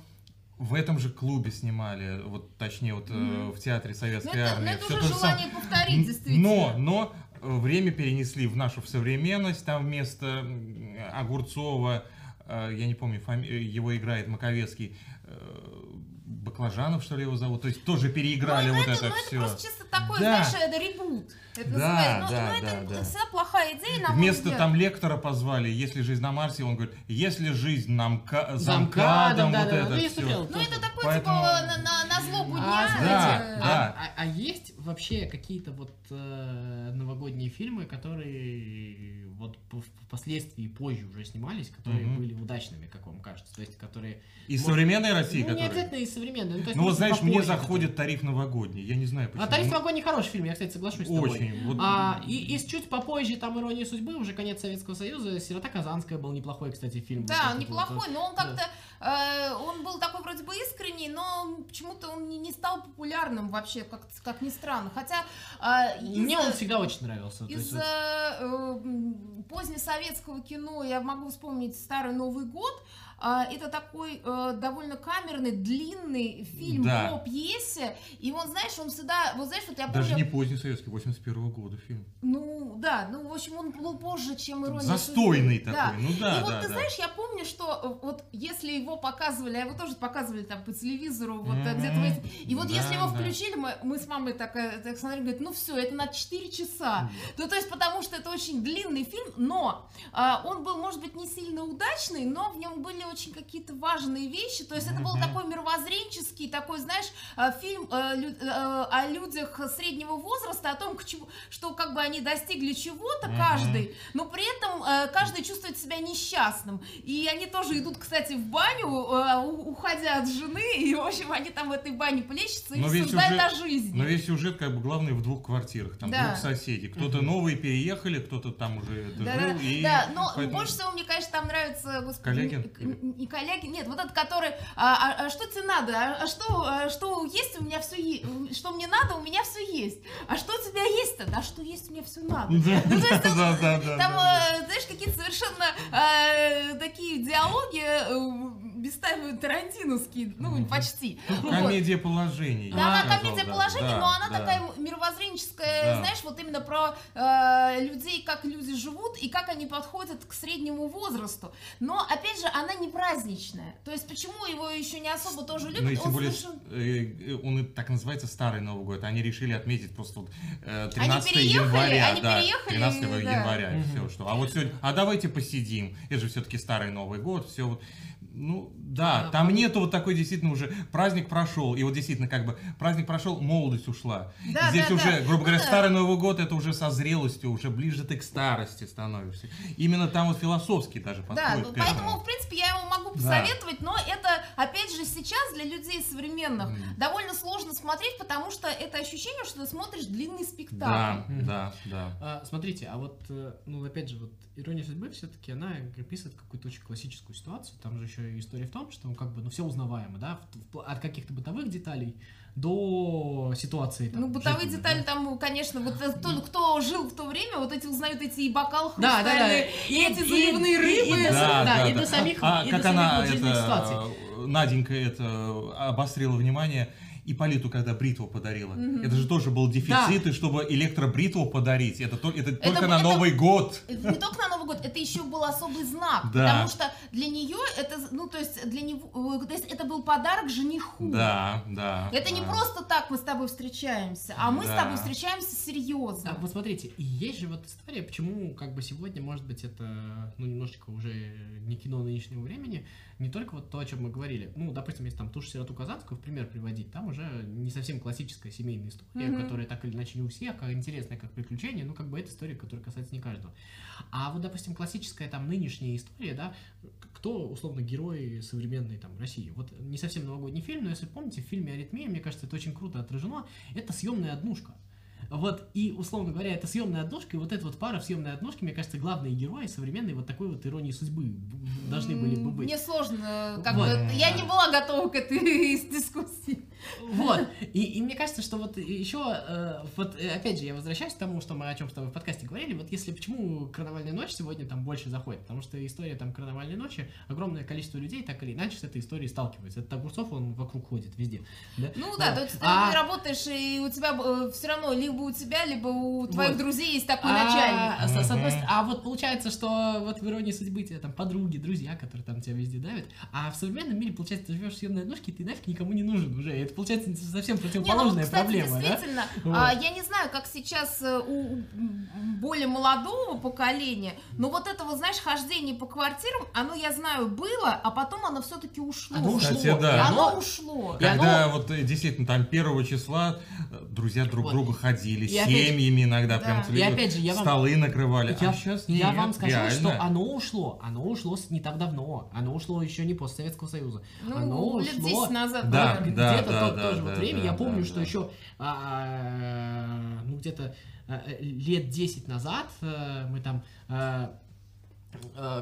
в этом же клубе снимали, вот точнее вот э, Мгм. в театре Ну Советской это, ну, армии. это Всё уже то желание повторить, Н- действительно. Но, но э, время перенесли в нашу современность. Там вместо Огурцова, э, я не помню, фами- э, его играет Маковецкий, э, Баклажанов, что ли, его зовут. То есть тоже переиграли Ну, вот это, это ну, это все. просто чисто такой, Да. знаешь, это ребут. Это Да, называется. Ну, да, ну, это, да, это да. всегда плохая идея, на Вместо там лектора позвали, если жизнь на Марсе, он говорит, если жизнь нам ка- Замкадом, да, вот да, это ну, я все. Ну, это такое, Поэтому- типа, на, на, на злобу А, дня. смотрите, Да, а, да. а- а есть вообще какие-то вот э, новогодние фильмы, которые вот впоследствии позже уже снимались, которые Мгм. были удачными, как вам кажется? То есть, которые... Из Вот. современной России, ну, не которые... обязательно и современные. Ну, то есть, Ну вот может, знаешь, мне заходит тариф новогодний, я не знаю это. почему. А «Тариф новогодний» хороший фильм, я, кстати, соглашусь с тобой. Очень. Вот, А, и, и чуть попозже там «Ирония судьбы», уже конец Советского Союза, «Сирота Казанская» был неплохой, кстати, фильм. Да, Вот этот вот. неплохой, но он как-то, э, он был такой вроде бы искренний, но почему-то он не, не стал популярным вообще, как, как ни странно. Хотя э, Мне из-за- он всегда очень нравился. есть Из вот- э, позднесоветского кино я могу вспомнить «Старый Новый год». А, Это такой э, довольно камерный, длинный фильм Да. по пьесе. И он, знаешь, он всегда... Вот знаешь, вот я Даже помню... не поздний советский, 81 года фильм. Ну, да, ну, в общем, он был позже, чем «Ирония Застойный судьбы». такой, ну да, И вот да, ты да. знаешь, я помню, что э, вот если его показывали, а его тоже показывали там по телевизору, вот Мгм. где-то И вот Да, если его да. включили, мы, мы с мамой так, так смотрели, говорит, ну все, это на 4 часа. Ну, то есть, потому что это очень длинный фильм, но а, он был, может быть, не сильно удачный, но в нем были очень какие-то важные вещи. То есть, это был такой мировоззренческий, такой, знаешь, а, фильм лю- а, о людях среднего возраста, о том, к чему, что как бы они достигли чего-то каждый, но при этом каждый чувствует себя несчастным. И они тоже идут, кстати, в баню, уходя от жены, и, в общем, они там в этой бане плещутся и Но рассуждают сюжет- о жизни. Но весь сюжет, как бы, главный в двух квартирах, там, Да. двух соседей. Кто-то новые переехали, кто-то там уже это Да, жил, да, и да, но поэтому- больше всего мне, конечно, там нравится, господи, Коллегин? Не- не Коллегин, нет, вот этот, который, а, а- а что тебе надо, а, а что, а что есть, у меня все есть, что мне надо, у меня все есть, а что у тебя есть-то, да, что есть, мне все надо. Да, Ну, то есть, да, да, да, да, Там, да. э, знаешь, какие-то совершенно э, такие диалоги э, местами тарантиновские, ну, почти. Вот. Комедия положений. Да, она комедия да, положений, да, но она да. такая мировоззренческая, Да. знаешь, вот именно про э, людей, как люди живут и как они подходят к среднему возрасту. Но, опять же, она не праздничная. То есть, почему его еще не особо тоже любят? Ну и Он тем более, совершенно- э, он и так называется Старый Новый год. Они решили отметить просто вот э, 13 переехали, января. они да, переехали, 13 да. января, и Мгм. все, что. А вот сегодня, а давайте посидим. Это же все-таки Старый Новый год, все вот. Ну, да, А, там а- нету вот такой действительно уже праздник прошел, и вот действительно как бы праздник прошел, молодость ушла. Да, Здесь да, уже, да. грубо Ну говоря, да. Старый Новый год это уже со зрелостью, уже ближе ты к старости становишься. Именно там вот философский даже Да, подходит ну, поэтому, в принципе, я его могу Да. посоветовать, но это, опять же, сейчас для людей современных Мгм. довольно сложно смотреть, потому что это ощущение, что ты смотришь длинный спектакль. Да, да, да. А, смотрите, а вот, э, ну, опять же, вот «Ирония судьбы» все-таки, она описывает какую-то очень классическую ситуацию. Там же еще история в том, что, ну, как бы, ну, все узнаваемо, да, от каких-то бытовых деталей до ситуации. там, Ну, бытовые жизненной, детали да. там, конечно, вот э, кто, кто жил в то время, вот эти узнают эти и бокал Да, да, да. хрустальный, и эти заливные и- рыбы. и до Да, да, да, и да. до самих, А и как до самих она, вот жизненных это, ситуаций. Наденька это обострила внимание Ипполиту, когда бритву подарила. Мгм. Это же тоже был дефицит, и чтобы электробритву подарить, это, то- это только б- на это- Новый год. Это не только на Новый год, это еще был особый знак, Да. потому что для нее это, ну, то есть для него, э, то есть это был подарок жениху. Да, да. Это не да. просто так мы с тобой встречаемся, а мы с Да. тобой встречаемся серьезно. А, вот смотрите, и есть же вот история, почему как бы сегодня, может быть, это, ну, немножечко уже не кино нынешнего времени, не только вот то, о чем мы говорили. Ну, допустим, если там ту же сироту Казанскую в пример приводить, там уже не совсем классическая семейная история, Мгм. которая так или иначе не у всех, а интересная как приключение, ну, как бы это история, которая касается не каждого. А вот, допустим, классическая там нынешняя история, да, кто, условно, герои современной там России. Вот не совсем новогодний фильм, но если помните, в фильме «Аритмия», мне кажется, это очень круто отражено, это съемная однушка. Вот, и, условно говоря, это съемная однушка, и вот эта вот пара в съемной однушке, мне кажется, главные герои современной вот такой вот иронии судьбы должны были бы быть. Мне сложно, как Вот. бы, я не была готова к этой дискуссии. Вот. И, и мне кажется, что вот еще, э, вот э, опять же, я возвращаюсь к тому, что мы о чем с тобой в подкасте говорили. Вот если почему карнавальная ночь сегодня там больше заходит, потому что история там карнавальной ночи, огромное количество людей так или иначе с этой историей сталкивается. Этот Огурцов, он вокруг ходит везде. Да? Ну да, Вот. то есть ты А- работаешь, и у тебя все равно либо у тебя, либо у твоих Вот. друзей есть такой А, начальник. с- с одной Мгм. ст- а вот получается, что вот в иронии судьбы тебя там подруги, друзья, которые там тебя везде давят, а в современном мире, получается, ты живешь в съемной однушке, и ты нафиг никому не нужен уже. Это, получается, совсем Не, ну, противоположная кстати, проблема, да? действительно, Вот. а, я не знаю, как сейчас э, у более молодого поколения, но вот это вот, знаешь, хождение по квартирам, оно, я знаю, было, а потом оно все-таки ушло. Оно ушло. Кстати, да. И И оно оно- ушло. И оно- Когда вот э, действительно там первого числа э, друзья друг Вот. друга ходили, И опять- семьями иногда Да. прям И целые опять же, я вам- столы накрывали. Я, а сейчас я нет, вам скажу, реально. что оно ушло. Оно ушло не так давно. Оно ушло еще не после Советского Союза. Ну, оно лет ушло- 10 назад, Да, наверное. да. Где-то то- да, тоже да, вот время. да, я помню, да, что да. еще а, ну где-то а, лет 10 назад э, мы там а, э,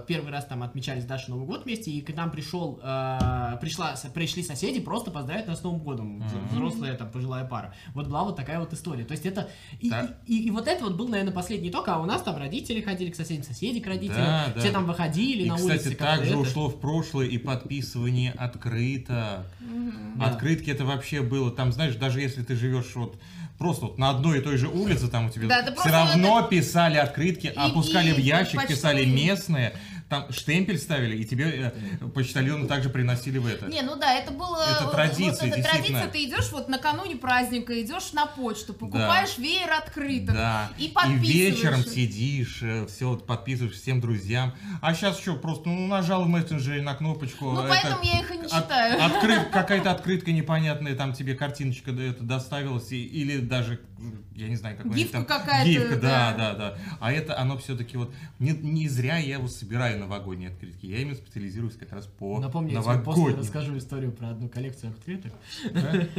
первый раз там отмечали с Дашей Новый год вместе, и к нам пришел, э, пришла, пришли соседи просто поздравить нас с Новым годом, Мгм. взрослая там пожилая пара. Вот была вот такая вот история. То есть это, и, Да. и, и вот это вот был, наверное, последний ток, а у нас там родители ходили к соседям, соседи к родителям, Да, да. все там выходили И, на кстати, улице. как-то также это. ушло в прошлое и подписывание открыток. Мгм. Да. Открытки это вообще было, там, знаешь, даже если ты живешь вот просто вот на одной и той же улице, там у тебя Да, это все равно писали открытки, опускали в и ящик, почтовые. писали местные, там штемпель ставили, и тебе э, почтальоны также приносили в это. Не, ну да, это было... Это вот традиция, эта действительно. традиция, ты идешь вот накануне праздника, идешь на почту, покупаешь веер открыток. Да. И И подписываешь. вечером сидишь, все вот подписываешь всем друзьям. А сейчас что, просто ну, нажал в мессенджере на кнопочку. Ну, это поэтому я их и не от- читаю. открыт- какая-то открытка непонятная, там тебе картиночка да, это доставилась, и- или даже, я не знаю, какой Гифка какая-то, Гифка, да, да. да, да. А это оно все-таки вот... Не, не зря я вот собираю новогодние открытки. Я именно специализируюсь как раз по Напомню, я тебе после новогодним. расскажу историю про одну коллекцию открыток.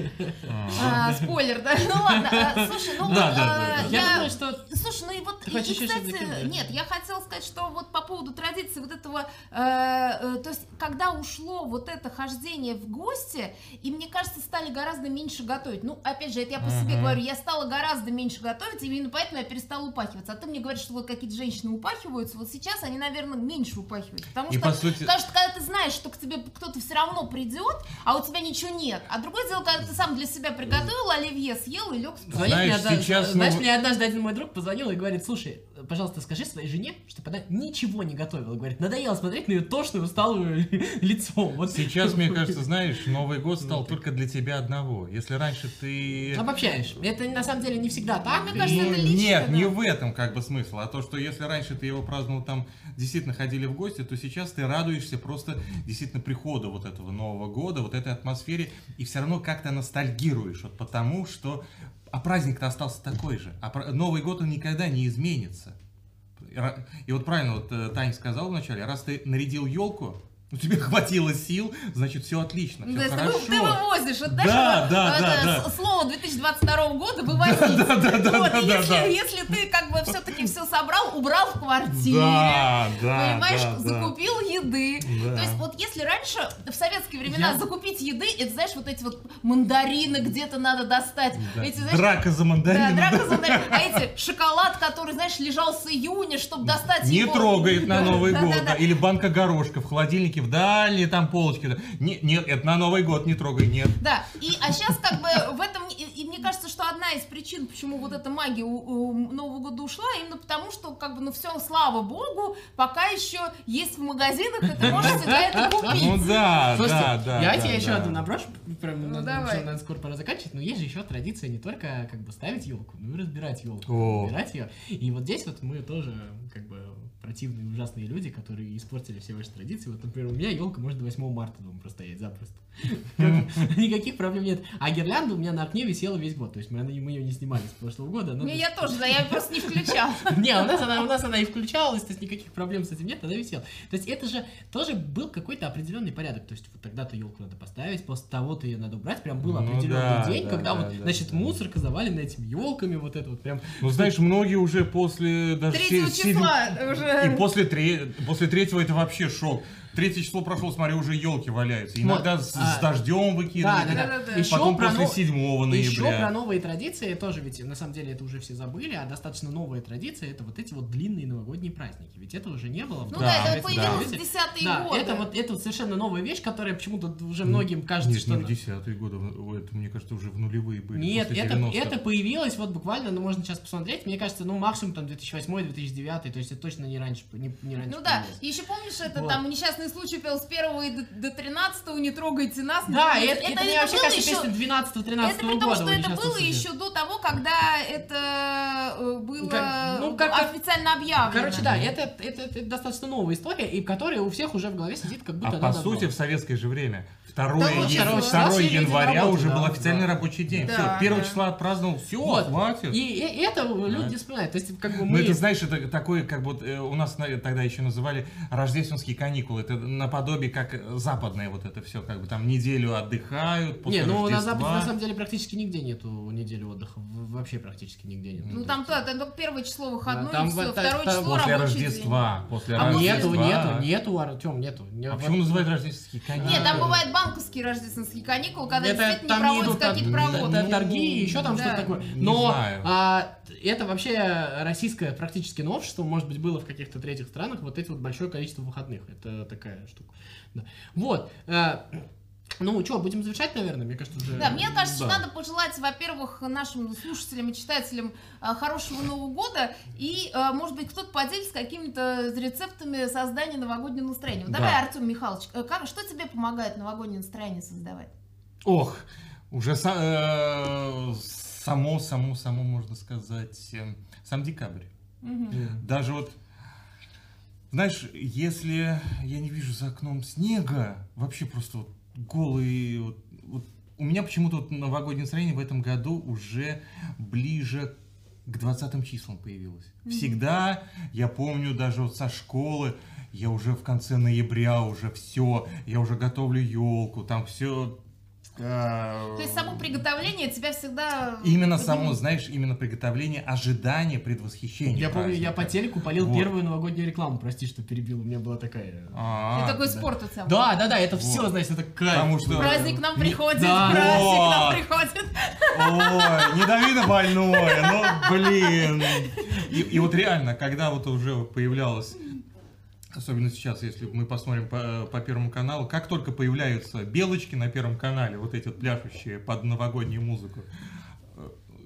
А. А, спойлер, да? Ну ладно, а, слушай, ну. Я я... думаю, что Слушай, ну и вот, кстати, нет, я хотела сказать, что вот по поводу традиции вот этого, э, э, то есть, когда ушло вот это хождение в гости, и мне кажется, стали гораздо меньше готовить. Ну, опять же, это я по себе говорю, я стала гораздо меньше готовить, и именно поэтому я перестала упахиваться. А ты мне говоришь, что вот какие-то женщины упахиваются, вот сейчас они, наверное, меньше упахиваются, потому И что по сути... Потому что когда ты знаешь, что к тебе кто-то все равно придет, а у тебя ничего нет. А другое дело, когда ты сам для себя приготовил оливье, съел и лег спать. Знаешь, одна- сейчас, знаешь, ну- мне однажды один мой друг позвонил и говорит, слушай, пожалуйста, скажи своей жене, чтобы она ничего не готовила. Говорит, надоело смотреть на ее тошное, усталое лицо. Вот Сейчас, мне кажется, знаешь, Новый год стал только для тебя одного. Если раньше ты... Обобщаешь. Это на самом деле не всегда так. мне кажется, Ну, это лично, нет, да. не в этом как бы смысл, а то, что если раньше ты его праздновал там, действительно ходили в гости, то сейчас ты радуешься просто действительно приходу вот этого Нового года, вот этой атмосфере, и все равно как-то ностальгируешь, вот потому что, а праздник-то остался такой же, а Новый год он никогда не изменится. И вот правильно вот э, Таня сказала вначале, раз ты нарядил елку, у тебя хватило сил, значит все отлично, все То есть ты, хорошо. ты вывозишь, Да, знаешь, да, да, да. с- слово 2022 года вывозить. Да, да, да, Вот, да, и да, если, да. если ты как бы все-таки все собрал, убрал в квартире, Да, да, понимаешь, да, да. закупил еды. Да. То есть вот если раньше, в советские времена, Я- закупить еды, это, знаешь, вот эти вот мандарины где-то надо достать. Да. Эти, знаешь, Драка за Да, мандарином. драка за мандарин. А эти шоколад, который, знаешь, лежал с июня, чтобы достать Не его. трогает на Новый Да, год. да, да. да. Или банка горошка в холодильнике в дальние там полочки. да. Не- Нет, это на Новый год не трогай, нет. Да, и, а сейчас как бы в этом, и, и мне кажется, что одна из причин, почему вот эта магия у, у Нового года ушла, именно потому, что как бы, ну все, слава богу, пока еще есть в магазинах, и ты можешь себе это купить. Ну да, Слушайте, да, да. я да, тебе еще одну наброшу, прям Ну, надо, давай. надо скоро пора заканчивать, но есть же еще традиция не только как бы ставить елку, но и разбирать елку, разбирать ее. И вот здесь вот мы тоже как бы противные, ужасные люди, которые испортили все ваши традиции. Вот, например, у меня елка может до 8 марта дома простоять запросто. Никаких проблем нет. А гирлянда у меня на окне висела весь год. То есть мы, ее не снимали с прошлого года. Не, я тоже, да, я просто не включала. не, у нас, она, у нас она и включалась, то есть никаких проблем с этим нет, она висела. То есть это же тоже был какой-то определенный порядок. То есть вот тогда-то елку надо поставить, после того-то ее надо убрать. Прям был Ну определенный да, день, да, когда да, вот, да, значит, да. мусорка завалена этими елками, вот это вот прям. Ну, знаешь, многие уже после даже Третьего се- седь- числа И уже... после, тре- после третьего это вообще шок. Третье число прошло, смотри, уже елки валяются. Иногда с, а, с дождем Да, выкидывают. да, да. Да-да-да. Еще Потом про после нов- 7 Еще про ноября. новые традиции тоже ведь на самом деле это уже все забыли, а достаточно новые традиции это вот эти вот длинные новогодние праздники. Ведь это уже не было. в Ну Да, да, это появилось в Союзе. десятые Да, годы. это вот это вот совершенно новая вещь, которая почему-то уже многим кажется, Нет, что не она- в десятые годы, в- это, мне кажется, уже в нулевые были. Нет, это, 90-х. это появилось вот буквально, ну можно сейчас посмотреть, мне кажется, ну максимум там 2008-2009, то есть это точно не раньше, не, не раньше Ну да, появилось. еще помнишь, это Вот. там несчастный случай пел с 1 и до, до 13 не трогайте нас. не Да, трогайте». это, это, мне вообще было кажется, еще- песня 12-13 Это при года. том, что вот это несчастный было еще до того, когда это э, было Как- ну, как- официально объявлено. Короче, да, это, это, это достаточно новая история, и которая у всех уже в голове сидит, как будто А по сути, было. в советское же время, 2, Да, е- вот второго 2 числа все люди на января работе, уже да, был да. официальный рабочий день. Да, все, 1 да. числа отпраздновал, все, Вот. хватит. И, и это люди вспоминают. То есть, как бы Ну, мы... это, знаешь, это такое, как вот э, у нас на- тогда еще называли рождественские каникулы. Это наподобие как западное вот это все, как бы там неделю отдыхают после Не, ну на. Западе на самом деле практически нигде нету недели отдыха. В- Вообще практически нигде нет. Ну там то, там только первое число выходное, там и все, так- второе там число После рабочий Рождества. После А после нету, Рождества. нету, нету, Артем, нету. Не- А вот- почему называют рождественские день. каникулы? Нет, там бывают банковские рождественские каникулы, когда Это действительно там не идут какие-то проводки. это торги, еще там Да. что-то такое. Но а, это вообще российское практически новшество, может быть, было в каких-то третьих странах, вот эти вот большое количество выходных. Это такая штука. Да. Вот. а, ну, что, будем завершать, наверное? Мне кажется, уже... Да, мне кажется, что Да. надо пожелать, во-первых, нашим слушателям и читателям э, хорошего Нового года и, э, может быть, кто-то поделится какими-то рецептами создания новогоднего настроения. Вот Да. Давай, Артем Михайлович, э, как, что тебе помогает новогоднее настроение создавать? Ох, уже са- э, само, само, само, можно сказать, э, сам декабрь. Мгм. Даже вот, знаешь, если я не вижу за окном снега, вообще просто вот голый, вот, вот у меня почему-то вот новогоднее настроение в этом году уже ближе к 20 числам появилось. Всегда, я помню, даже вот со школы, я уже в конце ноября уже все, я уже готовлю елку, там все. То есть само приготовление тебя всегда... Именно само, знаешь, именно приготовление, ожидание, предвосхищение. Я помню, я по телеку полил Вот. первую новогоднюю рекламу, прости, что перебил, у меня была такая... А, И такой да. спорт у тебя. Да, да, да, это Вот. все, знаете, это кайф. Потому что- Праздник к нам приходит, да. праздник к нам приходит. Ой, не дави на больное, ну блин. И, и вот реально, когда вот уже появлялось, особенно сейчас, если мы посмотрим по, по Первому каналу, как только появляются белочки на Первом канале, вот эти вот пляшущие под новогоднюю музыку, э,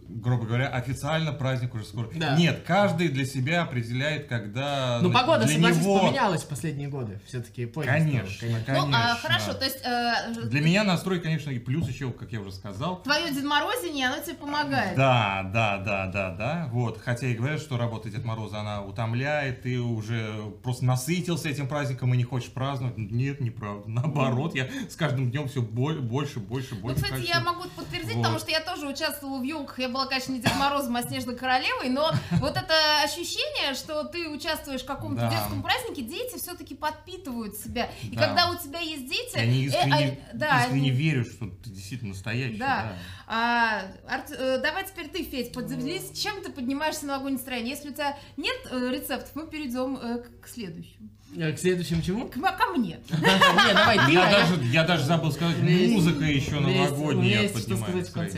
грубо говоря, официально праздник уже скоро. Да. Нет, каждый для себя определяет, когда Ну, погода, для согласись, него... поменялась в последние годы. Все-таки Конечно, Ну, конечно. а, хорошо, то есть э, Для меня настрой, конечно, и плюс еще, как я уже сказал, твое Дед Морозине, оно тебе помогает. Да, да, да, да, да. Вот. Хотя и говорят, что работа Дед Мороза, она утомляет, ты уже просто насытился этим праздником и не хочешь праздновать. Нет, неправда. Наоборот, я с каждым днем все больше, больше, Ну, больше кстати, хочу. я могу подтвердить, Вот. потому что я тоже участвовала в елках. Я была, конечно, не Дед Морозом, а Снежной Королевой, но вот это ощущение, что ты участвуешь в каком-то Да. детском празднике, дети все-таки подпитывают себя. И Да. когда у тебя есть дети... Я не э, искренне, а, да, искренне они- верю, что ты действительно настоящий. Да. Да. А, Арт- э, давай теперь ты, Федь, поделись, чем ты поднимаешься на новогоднее настроение. Если у тебя нет э, рецептов, мы перейдем э, к, следующему. Э, К следующему чему? К, ко мне. Не, давай ты, Я а даже, я даже забыл сказать, У меня есть- музыка еще новогодняя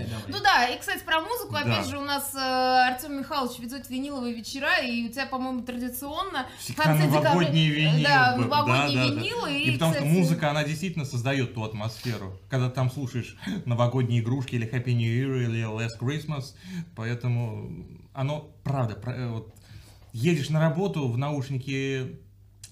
давай. Ну да, и, кстати, про музыку, опять же, у нас э, Артем Михайлович ведет виниловые вечера, и у тебя, по-моему, традиционно Всегда новогодние винилы. Да, новогодние винилы. И потому что музыка, она действительно создает ту атмосферу. Когда там слушаешь новогодние игрушки или Happy New Year или Last Christmas. Поэтому оно, правда, э, вот, едешь на работу, в наушники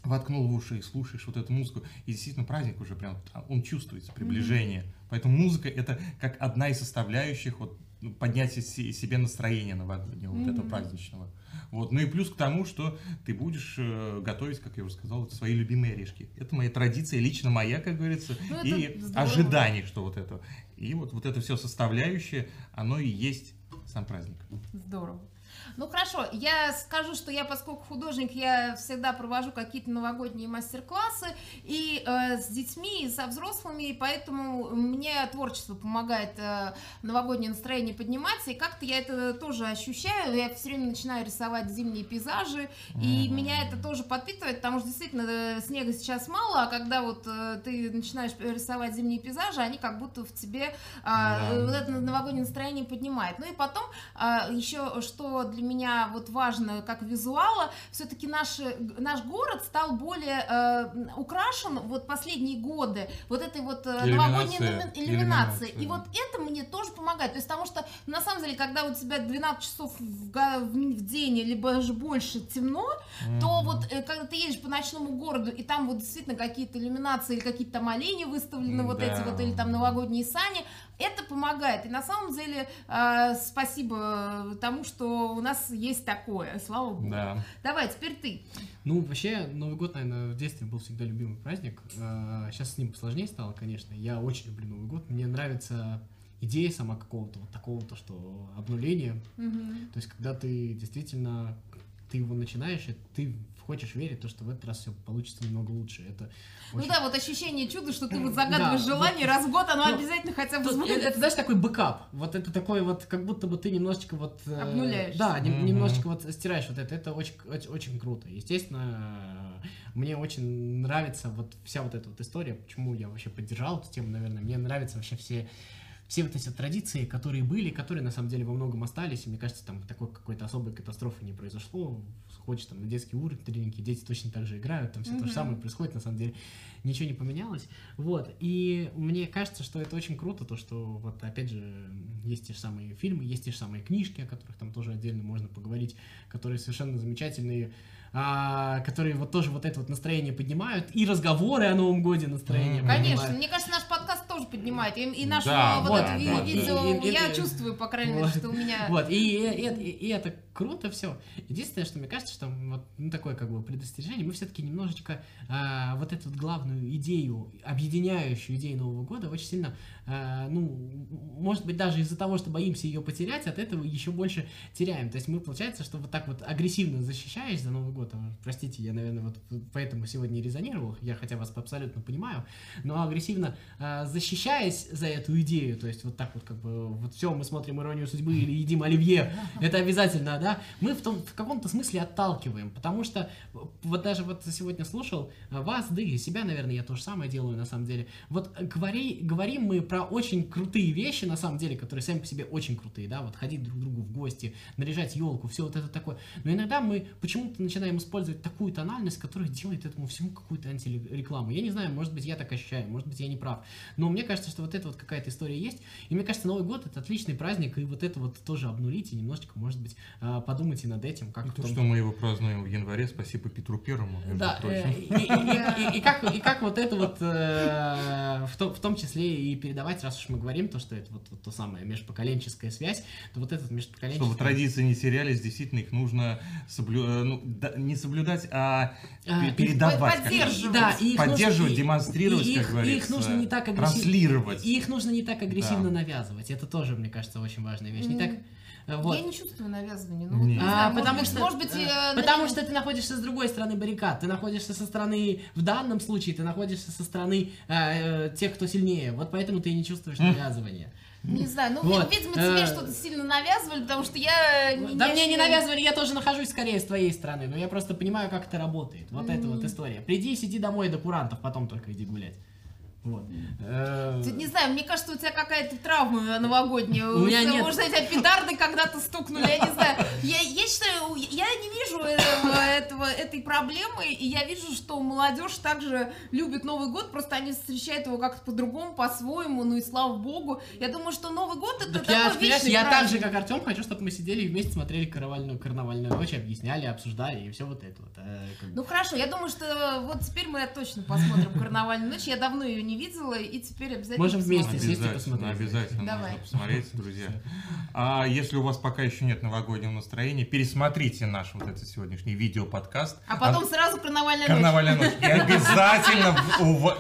воткнул в уши и слушаешь вот эту музыку. И действительно праздник уже прям, а, он чувствуется, приближение. Поэтому музыка это как одна из составляющих вот, поднятия се- себе настроения новогоднего, вот этого праздничного. Вот. Ну и плюс к тому, что ты будешь э, готовить, как я уже сказал, свои любимые орешки. Это моя традиция, лично моя, как говорится, Ну, и здорово. ожидание, что вот это. И вот, вот это все составляющее, оно и есть сам праздник. Здорово. Ну хорошо, я скажу, что я, поскольку художник, я всегда провожу какие-то новогодние мастер-классы и э, с детьми, и со взрослыми, и поэтому мне творчество помогает э, новогоднее настроение подниматься, и как-то я это тоже ощущаю, я все время начинаю рисовать зимние пейзажи, и Мгм. меня это тоже подпитывает, потому что действительно э, снега сейчас мало, а когда вот э, ты начинаешь рисовать зимние пейзажи, они как будто в тебе а, Да. вот это новогоднее настроение поднимает. Ну и потом а, еще что для меня вот важно как визуала, все-таки наш, наш город стал более э, украшен вот последние годы вот этой вот э, новогодней Иллюминация. иллюми- иллюминацией. Иллюминация, И вот это мне тоже помогает. То есть потому что на самом деле, когда у тебя 12 часов в, день, либо даже больше темно, то Мгм. Вот э, когда ты едешь по ночному городу, и там вот действительно какие-то иллюминации или какие-то там олени выставлены, вот Да. эти вот, или там новогодние сани, это помогает. И на самом деле э, спасибо тому, что у нас есть такое, слава богу. Да. Давай, теперь ты. Ну, вообще, Новый год, наверное, в детстве был всегда любимый праздник. Сейчас с ним сложнее стало, конечно. Я очень люблю Новый год. Мне нравится идея сама какого-то вот такого, то, что обнуления. Мгм. То есть, когда ты действительно, ты его начинаешь, и ты хочешь верить, то, что в этот раз все получится немного лучше. Это Ну очень- да, вот ощущение чуда, что ты вот загадываешь Да, желание, раз в год оно Ну, обязательно хотя бы Тут это, это, знаешь, такой бэкап. Вот это такой вот, как будто бы ты немножечко вот... э, Обнуляешься. Да, Мгм. немножечко вот стираешь вот это. Это очень, очень, очень круто. Естественно, мне очень нравится вот вся вот эта вот история, почему я вообще поддержал эту тему, наверное. Мне нравятся вообще все все вот эти традиции, которые были, которые на самом деле во многом остались, и мне кажется, там такой какой-то особой катастрофы не произошло. Хочешь там на детский уровень, тренинги, дети точно так же играют, там все то Мгм. же самое происходит, на самом деле ничего не поменялось. Вот, и мне кажется, что это очень круто, то, что вот опять же есть те же самые фильмы, есть те же самые книжки, о которых там тоже отдельно можно поговорить, которые совершенно замечательные, а, которые вот тоже вот это вот настроение поднимают, и разговоры о Новом Годе настроение Мгм. Конечно, поднимают. мне кажется, наш подкаст тоже поднимает. И, и наш Да, вот вот, это ви- да, видео, да. И- и- я и- чувствую, по крайней мере, Вот. что у меня... Вот, и, и- и- и это круто все. Единственное, что мне кажется, что вот ну, такое как бы предостережение, мы все-таки немножечко а, вот эту вот главную идею, объединяющую идею Нового года, очень сильно, а, ну, может быть, даже из-за того, что боимся ее потерять, от этого еще больше теряем. То есть мы, получается, что вот так вот агрессивно защищаясь за Новый год, а, простите, я, наверное, вот поэтому сегодня и резонировал, я хотя вас абсолютно понимаю, но агрессивно а, защищаясь за эту идею, то есть вот так вот как бы вот все, мы смотрим «Иронию судьбы» или едим оливье, это обязательно, да, мы в, том, в каком-то смысле отталкиваем, потому что вот даже вот сегодня слушал а, вас, да и себя, наверное, я то же самое делаю на самом деле. Вот говори, говорим мы про очень крутые вещи, на самом деле, которые сами по себе очень крутые, да, вот ходить друг к другу в гости, наряжать елку, все вот это такое. Но иногда мы почему-то начинаем использовать такую тональность, которая делает этому всему какую-то антирекламу. Я не знаю, может быть, я так ощущаю, может быть, я не прав. Но мне кажется, что вот это вот какая-то история есть. И мне кажется, Новый год это отличный праздник, и вот это вот тоже обнулить и немножечко, может быть, а, подумайте над этим, как И то, том- что мы его празднуем в январе, спасибо Петру Первому, да, э, и, и- и- и как, и как вот это вот э, в, том, в том числе и передавать, раз уж мы говорим, то, что это вот, вот то самое межпоколенческая связь, то вот этот межпоколенческий... Чтобы традиции не терялись, действительно их нужно соблю... э, ну, да, не соблюдать, а, А, передавать. поддерживать. Да, и их Поддерживать, нужно- демонстрировать, и как их, говорится. их нужно не так агрессивно... Транслировать. И их нужно не так агрессивно Да. навязывать. Это тоже, мне кажется, очень важная вещь. Не Мгм. так Вот. Я не чувствую навязывания. Ну, Не. не А, знаю, потому может что, быть, может быть, э, э, потому на- что ты находишься с другой стороны баррикад, ты находишься со стороны, в данном случае, ты находишься со стороны э, э, тех, кто сильнее, вот поэтому ты и не чувствуешь навязывания. Не знаю, ну, Вот, видимо, тебе э, что-то сильно навязывали, потому что я... не- Да я мне не навязывали, я тоже нахожусь скорее с твоей стороны, но я просто понимаю, как это работает. Вот это вот история. Приди, сиди домой до курантов, потом только иди гулять. Вот. Э, Ты Не знаю, мне кажется, у тебя какая-то травма новогодняя. У меня Что, нет. Может, тебя педарды когда-то стукнули, я не знаю. Я, я считаю, я не вижу этого, этого, этой проблемы, и я вижу, что молодежь также любит Новый год, просто они встречают его как-то по-другому, по-своему, ну и слава богу. Я думаю, что Новый год это Так такой я, вечный я так праздник. же, как Артем, хочу, чтобы мы сидели и вместе смотрели карнавальную, карнавальную ночь, объясняли, обсуждали и все вот это вот. э. Ну хорошо, я думаю, что вот теперь мы точно посмотрим «Карнавальную ночь». Я давно ее не видела, и теперь обязательно Можем вместе сесть и Обязательно, посмотреть. обязательно Давай. нужно посмотреть, друзья. А если у вас пока еще нет новогоднего настроения, пересмотрите наш вот этот сегодняшний видео-подкаст. А потом сразу «Карнавальная ночь». Карнавальная ночь. И обязательно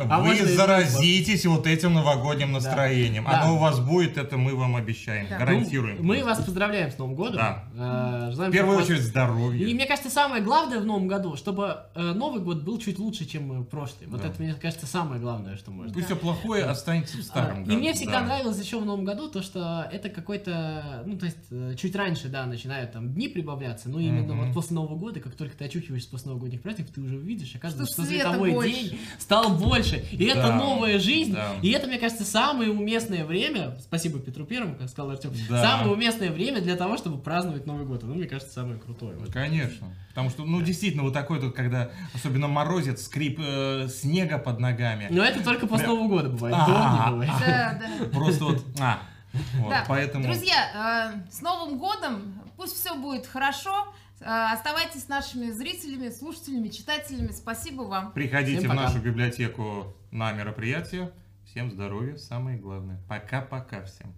А вы заразитесь вот этим новогодним настроением. Оно у вас будет, это мы вам обещаем, гарантируем. Ну, мы вас поздравляем с Новым годом. Э, В первую очередь здоровья. И мне кажется, самое главное в новом году, чтобы э, Новый год был чуть лучше, чем э, прошлый. Вот это, мне кажется, самое главное, что может. Пусть все плохое останется в старом году. И мне всегда да. нравилось еще в Новом году то, что это какой-то, ну, то есть, э, чуть раньше, да, начинают там дни прибавляться, но именно вот после Нового года, как только ты очухиваешься после новогодних праздников, ты уже увидишь, оказывается, Что что, световой больше. день стал больше. И это новая жизнь. Да. И это, мне кажется, самое уместное время, спасибо Петру Первому, как сказал Артем, Да. самое уместное время для того, чтобы праздновать Новый год. Ну, мне кажется, самое крутое. Вот. Конечно. Потому что, ну, действительно, вот такой тут, когда особенно морозит, скрип э, снега под ногами. Но это только после Нового года бывает, А, до не бывает. Да, да. Просто вот, а, вот, Да. поэтому... Друзья, э, с Новым годом! Пусть все будет хорошо. Э, Оставайтесь с нашими зрителями, слушателями, читателями. Спасибо вам. Приходите в нашу библиотеку на мероприятие. Всем здоровья, самое главное. Пока-пока всем.